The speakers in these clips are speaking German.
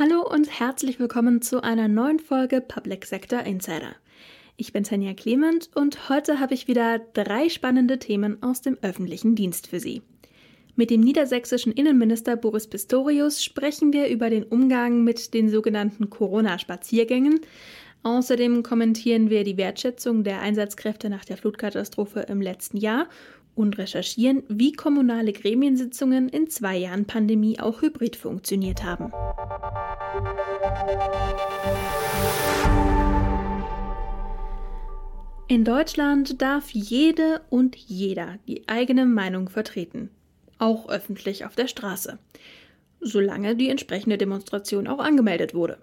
Hallo und herzlich willkommen zu einer neuen Folge Public Sector Insider. Ich bin Tanja Clement und heute habe ich wieder drei spannende Themen aus dem öffentlichen Dienst für Sie. Mit dem niedersächsischen Innenminister Boris Pistorius sprechen wir über den Umgang mit den sogenannten Corona-Spaziergängen. Außerdem kommentieren wir die Wertschätzung der Einsatzkräfte nach der Flutkatastrophe im letzten Jahr und recherchieren, wie kommunale Gremiensitzungen in zwei Jahren Pandemie auch hybrid funktioniert haben. In Deutschland darf jede und jeder die eigene Meinung vertreten, auch öffentlich auf der Straße, solange die entsprechende Demonstration auch angemeldet wurde.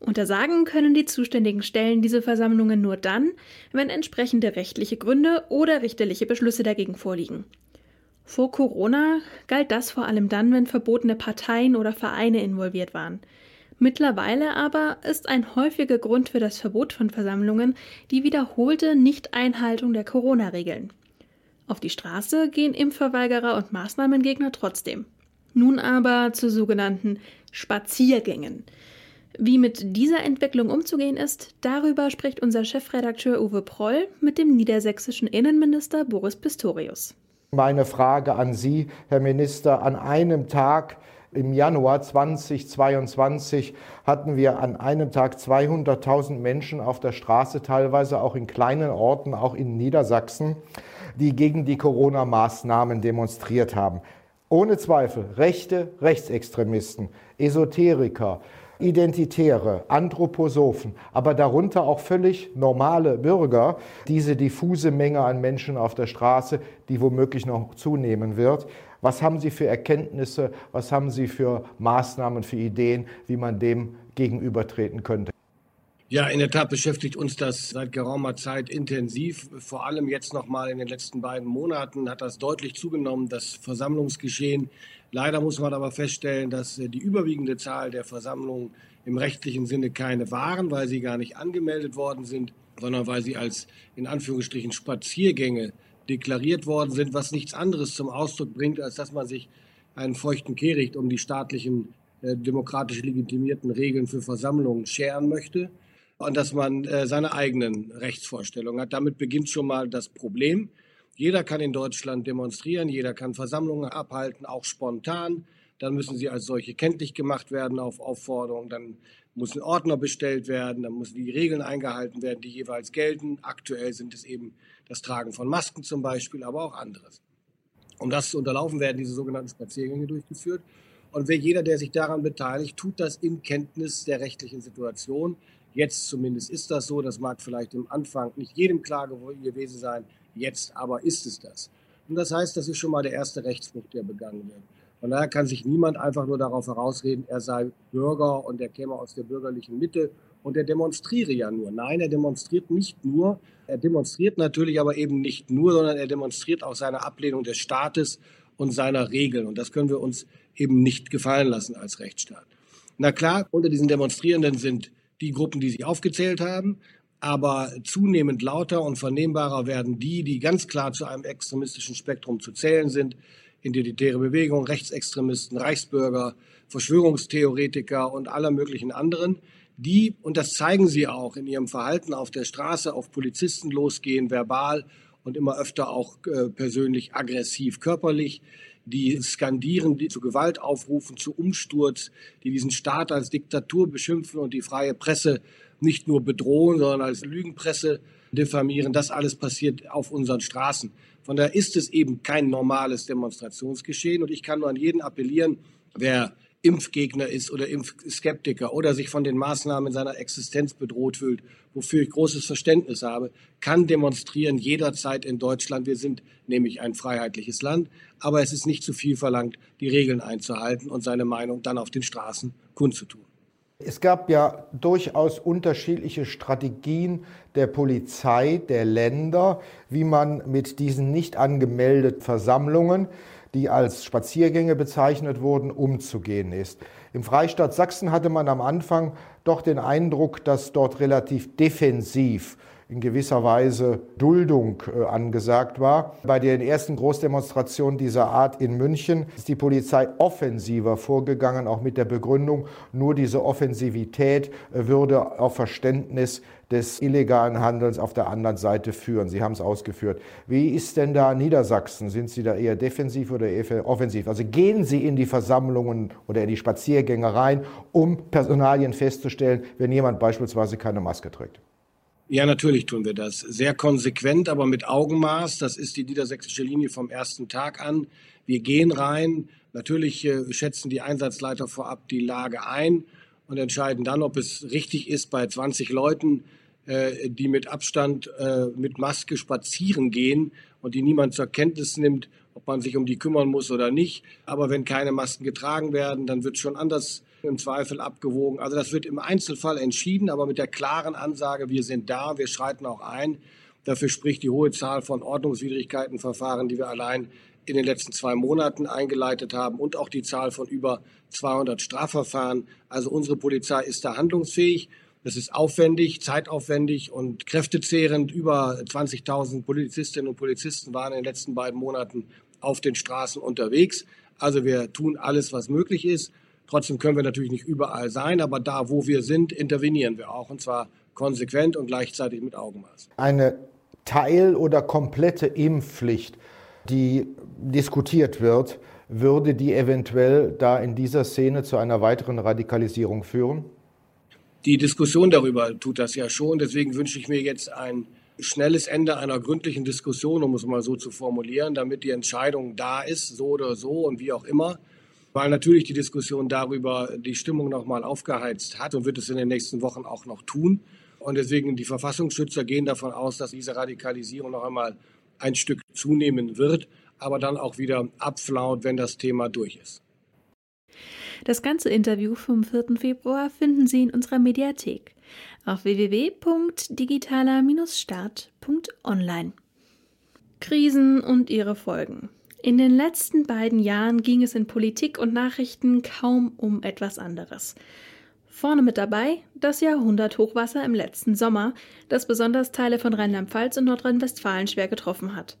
Untersagen können die zuständigen Stellen diese Versammlungen nur dann, wenn entsprechende rechtliche Gründe oder richterliche Beschlüsse dagegen vorliegen. Vor Corona galt das vor allem dann, wenn verbotene Parteien oder Vereine involviert waren. Mittlerweile aber ist ein häufiger Grund für das Verbot von Versammlungen die wiederholte Nichteinhaltung der Corona-Regeln. Auf die Straße gehen Impfverweigerer und Maßnahmengegner trotzdem. Nun aber zu sogenannten Spaziergängen. Wie mit dieser Entwicklung umzugehen ist, darüber spricht unser Chefredakteur Uwe Proll mit dem niedersächsischen Innenminister Boris Pistorius. Meine Frage an Sie, Herr Minister, an einem Tag im Januar 2022 hatten wir an einem Tag 200.000 Menschen auf der Straße, teilweise auch in kleinen Orten, auch in Niedersachsen, die gegen die Corona-Maßnahmen demonstriert haben. Ohne Zweifel rechte Rechtsextremisten, Esoteriker, Identitäre, Anthroposophen, aber darunter auch völlig normale Bürger, diese diffuse Menge an Menschen auf der Straße, die womöglich noch zunehmen wird. Was haben Sie für Erkenntnisse, was haben Sie für Maßnahmen, für Ideen, wie man dem gegenübertreten könnte? Ja, in der Tat beschäftigt uns das seit geraumer Zeit intensiv. Vor allem jetzt noch mal in den letzten beiden Monaten hat das deutlich zugenommen, das Versammlungsgeschehen. Leider muss man aber feststellen, dass äh, die überwiegende Zahl der Versammlungen im rechtlichen Sinne keine waren, weil sie gar nicht angemeldet worden sind, sondern weil sie als in Anführungsstrichen Spaziergänge deklariert worden sind, was nichts anderes zum Ausdruck bringt, als dass man sich einen feuchten Kehricht um die staatlichen äh, demokratisch legitimierten Regeln für Versammlungen scheren möchte und dass man äh, seine eigenen Rechtsvorstellungen hat. Damit beginnt schon mal das Problem. Jeder kann in Deutschland demonstrieren, jeder kann Versammlungen abhalten, auch spontan. Dann müssen sie als solche kenntlich gemacht werden auf Aufforderung. Dann muss ein Ordner bestellt werden, dann müssen die Regeln eingehalten werden, die jeweils gelten. Aktuell sind es eben das Tragen von Masken zum Beispiel, aber auch anderes. Um das zu unterlaufen, werden diese sogenannten Spaziergänge durchgeführt. Und wer jeder, der sich daran beteiligt, tut das in Kenntnis der rechtlichen Situation. Jetzt zumindest ist das so. Das mag vielleicht im Anfang nicht jedem klar gewesen sein. Jetzt aber ist es das. Und das heißt, das ist schon mal der erste Rechtsbruch, der begangen wird. Von daher kann sich niemand einfach nur darauf herausreden, er sei Bürger und er käme aus der bürgerlichen Mitte und er demonstriere ja nur. Nein, er demonstriert nicht nur. Er demonstriert natürlich aber eben nicht nur, sondern er demonstriert auch seine Ablehnung des Staates und seiner Regeln. Und das können wir uns eben nicht gefallen lassen als Rechtsstaat. Na klar, unter diesen Demonstrierenden sind die Gruppen, die Sie aufgezählt haben. Aber zunehmend lauter und vernehmbarer werden die, die ganz klar zu einem extremistischen Spektrum zu zählen sind. Identitäre Bewegung, Rechtsextremisten, Reichsbürger, Verschwörungstheoretiker und aller möglichen anderen, die, und das zeigen sie auch in ihrem Verhalten auf der Straße, auf Polizisten losgehen, verbal und immer öfter auch äh, persönlich aggressiv, körperlich, die skandieren, die zu Gewalt aufrufen, zu Umsturz, die diesen Staat als Diktatur beschimpfen und die freie Presse nicht nur bedrohen, sondern als Lügenpresse diffamieren. Das alles passiert auf unseren Straßen. Von daher ist es eben kein normales Demonstrationsgeschehen. Und ich kann nur an jeden appellieren, wer Impfgegner ist oder Impfskeptiker oder sich von den Maßnahmen seiner Existenz bedroht fühlt, wofür ich großes Verständnis habe, kann demonstrieren jederzeit in Deutschland. Wir sind nämlich ein freiheitliches Land, aber es ist nicht zu viel verlangt, die Regeln einzuhalten und seine Meinung dann auf den Straßen kundzutun. Es gab ja durchaus unterschiedliche Strategien der Polizei, der Länder, wie man mit diesen nicht angemeldeten Versammlungen die als Spaziergänge bezeichnet wurden, umzugehen ist. Im Freistaat Sachsen hatte man am Anfang doch den Eindruck, dass dort relativ defensiv in gewisser Weise Duldung äh, angesagt war. Bei den ersten Großdemonstrationen dieser Art in München ist die Polizei offensiver vorgegangen, auch mit der Begründung, nur diese Offensivität äh, würde auf Verständnis des illegalen Handelns auf der anderen Seite führen. Sie haben es ausgeführt. Wie ist denn da Niedersachsen? Sind Sie da eher defensiv oder eher offensiv? Also gehen Sie in die Versammlungen oder in die Spaziergänge rein, um Personalien festzustellen, wenn jemand beispielsweise keine Maske trägt? Ja, natürlich tun wir das. Sehr konsequent, aber mit Augenmaß. Das ist die niedersächsische Linie vom ersten Tag an. Wir gehen rein. Natürlich äh, schätzen die Einsatzleiter vorab die Lage ein und entscheiden dann, ob es richtig ist, bei 20 Leuten äh, die mit Abstand äh, mit Maske spazieren gehen und die niemand zur Kenntnis nimmt, man sich um die kümmern muss oder nicht. Aber wenn keine Masken getragen werden, dann wird schon anders im Zweifel abgewogen. Also das wird im Einzelfall entschieden, aber mit der klaren Ansage, wir sind da, wir schreiten auch ein. Dafür spricht die hohe Zahl von Ordnungswidrigkeitenverfahren, die wir allein in den letzten zwei Monaten eingeleitet haben und auch die Zahl von über 200 Strafverfahren. Also unsere Polizei ist da handlungsfähig. Das ist aufwendig, zeitaufwendig und kräftezehrend. Über 20.000 Polizistinnen und Polizisten waren in den letzten beiden Monaten auf den Straßen unterwegs. Also wir tun alles, was möglich ist. Trotzdem können wir natürlich nicht überall sein, aber da, wo wir sind, intervenieren wir auch und zwar konsequent und gleichzeitig mit Augenmaß. Eine Teil- oder komplette Impfpflicht, die diskutiert wird, würde die eventuell da in dieser Szene zu einer weiteren Radikalisierung führen? Die Diskussion darüber tut das ja schon. Deswegen wünsche ich mir jetzt ein schnelles Ende einer gründlichen Diskussion, um es mal so zu formulieren, damit die Entscheidung da ist, so oder so und wie auch immer. Weil natürlich die Diskussion darüber die Stimmung nochmal aufgeheizt hat und wird es in den nächsten Wochen auch noch tun. Und deswegen die Verfassungsschützer gehen davon aus, dass diese Radikalisierung noch einmal ein Stück zunehmen wird, aber dann auch wieder abflaut, wenn das Thema durch ist. Das ganze Interview vom 4. Februar finden Sie in unserer Mediathek auf www.digitaler-start.online. Krisen und ihre Folgen. In den letzten beiden Jahren ging es in Politik und Nachrichten kaum um etwas anderes. Vorne mit dabei das Jahrhunderthochwasser im letzten Sommer, das besonders Teile von Rheinland-Pfalz und Nordrhein-Westfalen schwer getroffen hat.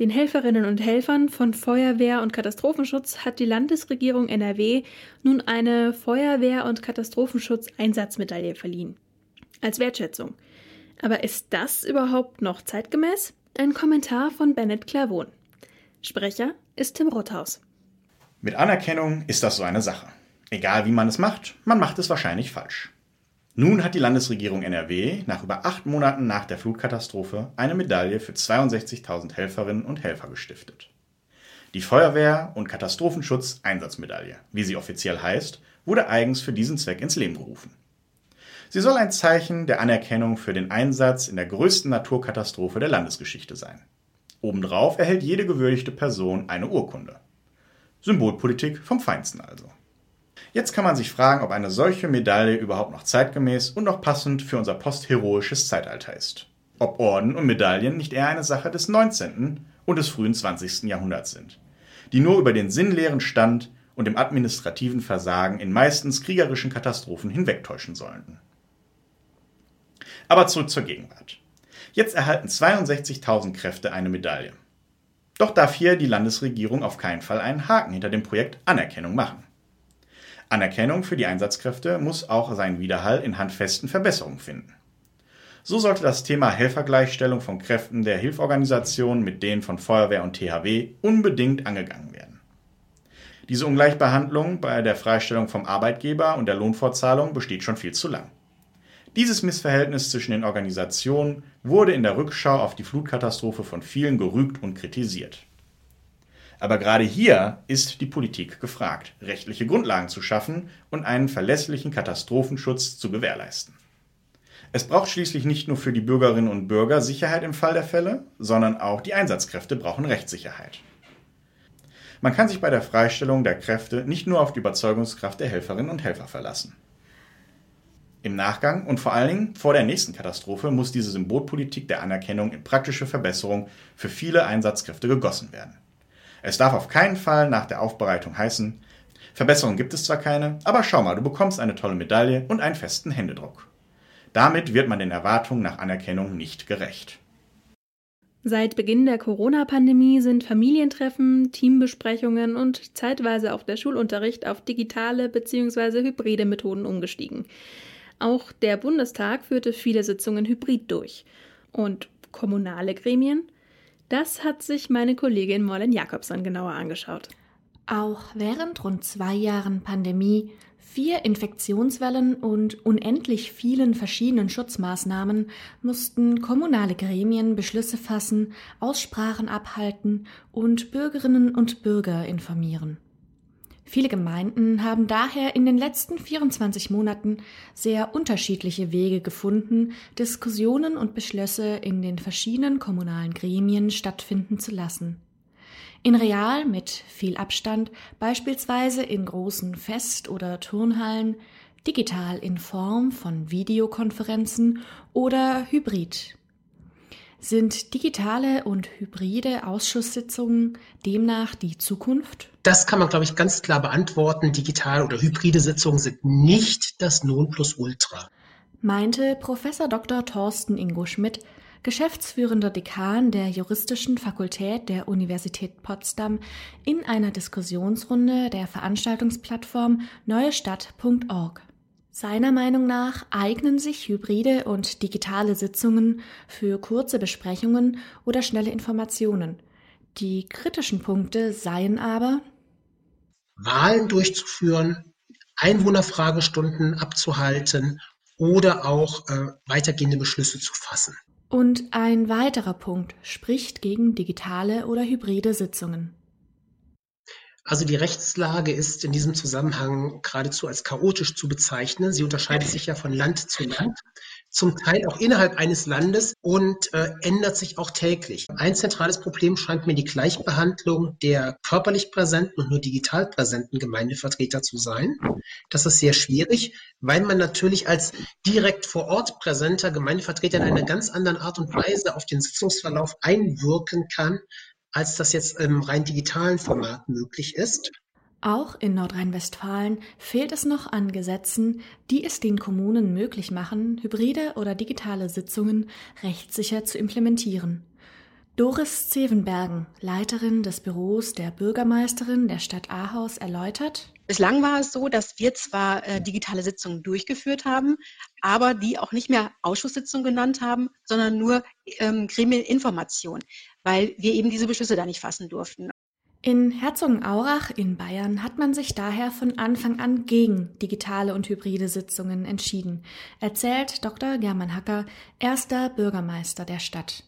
Den Helferinnen und Helfern von Feuerwehr und Katastrophenschutz hat die Landesregierung NRW nun eine Feuerwehr- und Katastrophenschutz-Einsatzmedaille verliehen. Als Wertschätzung. Aber ist das überhaupt noch zeitgemäß? Ein Kommentar von Bennett Clavon. Sprecher ist Tim Rothaus. Mit Anerkennung ist das so eine Sache. Egal wie man es macht, man macht es wahrscheinlich falsch. Nun hat die Landesregierung NRW nach über acht Monaten nach der Flutkatastrophe eine Medaille für 62.000 Helferinnen und Helfer gestiftet. Die Feuerwehr- und Katastrophenschutz-Einsatzmedaille, wie sie offiziell heißt, wurde eigens für diesen Zweck ins Leben gerufen. Sie soll ein Zeichen der Anerkennung für den Einsatz in der größten Naturkatastrophe der Landesgeschichte sein. Obendrauf erhält jede gewürdigte Person eine Urkunde. Symbolpolitik vom Feinsten also. Jetzt kann man sich fragen, ob eine solche Medaille überhaupt noch zeitgemäß und noch passend für unser postheroisches Zeitalter ist. Ob Orden und Medaillen nicht eher eine Sache des 19. und des frühen 20. Jahrhunderts sind, die nur über den sinnleeren Stand und dem administrativen Versagen in meistens kriegerischen Katastrophen hinwegtäuschen sollten. Aber zurück zur Gegenwart. Jetzt erhalten 62.000 Kräfte eine Medaille. Doch darf hier die Landesregierung auf keinen Fall einen Haken hinter dem Projekt Anerkennung machen. Anerkennung für die Einsatzkräfte muss auch seinen Widerhall in handfesten Verbesserungen finden. So sollte das Thema Helfergleichstellung von Kräften der Hilforganisationen mit denen von Feuerwehr und THW unbedingt angegangen werden. Diese Ungleichbehandlung bei der Freistellung vom Arbeitgeber und der Lohnfortzahlung besteht schon viel zu lang. Dieses Missverhältnis zwischen den Organisationen wurde in der Rückschau auf die Flutkatastrophe von vielen gerügt und kritisiert. Aber gerade hier ist die Politik gefragt, rechtliche Grundlagen zu schaffen und einen verlässlichen Katastrophenschutz zu gewährleisten. Es braucht schließlich nicht nur für die Bürgerinnen und Bürger Sicherheit im Fall der Fälle, sondern auch die Einsatzkräfte brauchen Rechtssicherheit. Man kann sich bei der Freistellung der Kräfte nicht nur auf die Überzeugungskraft der Helferinnen und Helfer verlassen. Im Nachgang und vor allen Dingen vor der nächsten Katastrophe muss diese Symbolpolitik der Anerkennung in praktische Verbesserung für viele Einsatzkräfte gegossen werden. Es darf auf keinen Fall nach der Aufbereitung heißen, Verbesserungen gibt es zwar keine, aber schau mal, du bekommst eine tolle Medaille und einen festen Händedruck. Damit wird man den Erwartungen nach Anerkennung nicht gerecht. Seit Beginn der Corona-Pandemie sind Familientreffen, Teambesprechungen und zeitweise auch der Schulunterricht auf digitale bzw. hybride Methoden umgestiegen. Auch der Bundestag führte viele Sitzungen hybrid durch. Und kommunale Gremien? Das hat sich meine Kollegin Morlen Jakobson genauer angeschaut. Auch während rund zwei Jahren Pandemie vier Infektionswellen und unendlich vielen verschiedenen Schutzmaßnahmen mussten kommunale Gremien Beschlüsse fassen, Aussprachen abhalten und Bürgerinnen und Bürger informieren. Viele Gemeinden haben daher in den letzten 24 Monaten sehr unterschiedliche Wege gefunden, Diskussionen und Beschlüsse in den verschiedenen kommunalen Gremien stattfinden zu lassen. In real mit viel Abstand, beispielsweise in großen Fest- oder Turnhallen, digital in Form von Videokonferenzen oder hybrid. Sind digitale und hybride Ausschusssitzungen demnach die Zukunft? Das kann man, glaube ich, ganz klar beantworten. Digitale oder hybride Sitzungen sind nicht das Nonplusultra. Meinte Professor Dr. Thorsten Ingo Schmidt, geschäftsführender Dekan der Juristischen Fakultät der Universität Potsdam, in einer Diskussionsrunde der Veranstaltungsplattform neuestadt.org. Seiner Meinung nach eignen sich hybride und digitale Sitzungen für kurze Besprechungen oder schnelle Informationen. Die kritischen Punkte seien aber Wahlen durchzuführen, Einwohnerfragestunden abzuhalten oder auch äh, weitergehende Beschlüsse zu fassen. Und ein weiterer Punkt spricht gegen digitale oder hybride Sitzungen. Also die Rechtslage ist in diesem Zusammenhang geradezu als chaotisch zu bezeichnen. Sie unterscheidet sich ja von Land zu Land, zum Teil auch innerhalb eines Landes und äh, ändert sich auch täglich. Ein zentrales Problem scheint mir die Gleichbehandlung der körperlich präsenten und nur digital präsenten Gemeindevertreter zu sein. Das ist sehr schwierig, weil man natürlich als direkt vor Ort präsenter Gemeindevertreter in einer ganz anderen Art und Weise auf den Sitzungsverlauf einwirken kann, als das jetzt im rein digitalen Format möglich ist. Auch in Nordrhein-Westfalen fehlt es noch an Gesetzen, die es den Kommunen möglich machen, hybride oder digitale Sitzungen rechtssicher zu implementieren. Doris Zevenbergen, Leiterin des Büros der Bürgermeisterin der Stadt Ahaus, erläutert. Bislang war es so, dass wir zwar äh, digitale Sitzungen durchgeführt haben, aber die auch nicht mehr Ausschusssitzungen genannt haben, sondern nur ähm, Gremieninformation, weil wir eben diese Beschlüsse da nicht fassen durften. In Herzogenaurach in Bayern hat man sich daher von Anfang an gegen digitale und hybride Sitzungen entschieden, erzählt Dr. German Hacker, erster Bürgermeister der Stadt.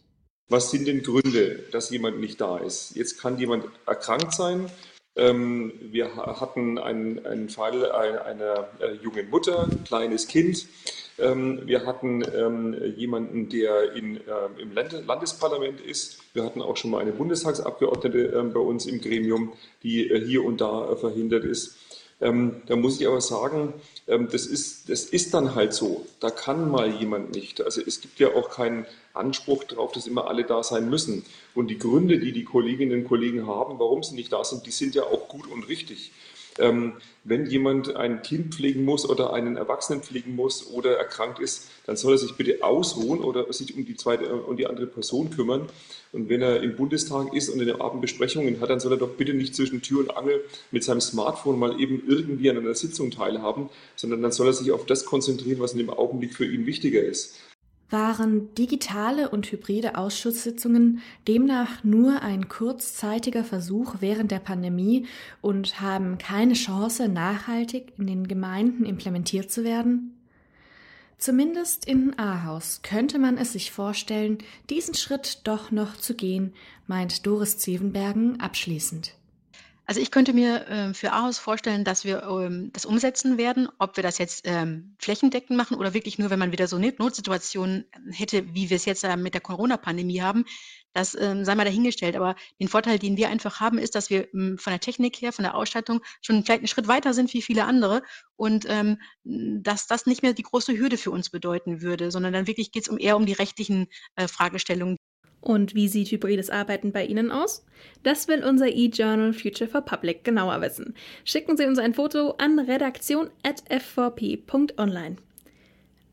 Was sind denn Gründe, dass jemand nicht da ist? Jetzt kann jemand erkrankt sein. Ähm, wir hatten einen, einen Fall einer äh, jungen Mutter, ein kleines Kind. Ähm, wir hatten ähm, jemanden, der in, im Landesparlament ist. Wir hatten auch schon mal eine Bundestagsabgeordnete bei uns im Gremium, die äh, hier und da äh, verhindert ist. Ähm, da muss ich aber sagen, ähm, das, ist, das ist dann halt so. Da kann mal jemand nicht. Also es gibt ja auch keinen Anspruch darauf, dass immer alle da sein müssen. Und die Gründe, die die Kolleginnen und Kollegen haben, warum sie nicht da sind, die sind ja auch gut und richtig. Ähm, wenn jemand ein Kind pflegen muss oder einen Erwachsenen pflegen muss oder erkrankt ist, dann soll er sich bitte ausruhen oder sich um die zweite um die andere Person kümmern. Und wenn er im Bundestag ist und in den Abendbesprechungen hat, dann soll er doch bitte nicht zwischen Tür und Angel mit seinem Smartphone mal eben irgendwie an einer Sitzung teilhaben, sondern dann soll er sich auf das konzentrieren, was in dem Augenblick für ihn wichtiger ist. Waren digitale und hybride Ausschusssitzungen demnach nur ein kurzzeitiger Versuch während der Pandemie und haben keine Chance, nachhaltig in den Gemeinden implementiert zu werden? Zumindest in Ahaus könnte man es sich vorstellen, diesen Schritt doch noch zu gehen, meint Doris Zevenbergen abschließend. Also ich könnte mir äh, für Ahaus vorstellen, dass wir ähm, das umsetzen werden, ob wir das jetzt ähm, flächendeckend machen oder wirklich nur, wenn man wieder so Notsituationen hätte, wie wir es jetzt äh, mit der Corona-Pandemie haben. Das ähm, sei mal dahingestellt. Aber den Vorteil, den wir einfach haben, ist, dass wir ähm, von der Technik her, von der Ausstattung schon vielleicht einen Schritt weiter sind wie viele andere und ähm, dass das nicht mehr die große Hürde für uns bedeuten würde, sondern dann wirklich geht es um eher um die rechtlichen äh, Fragestellungen. Und wie sieht hybrides Arbeiten bei Ihnen aus? Das will unser e-Journal Future for Public genauer wissen. Schicken Sie uns ein Foto an redaktion.f4p.online.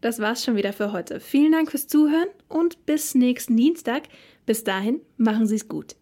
Das war's schon wieder für heute. Vielen Dank fürs Zuhören und bis nächsten Dienstag. Bis dahin, machen Sie's gut.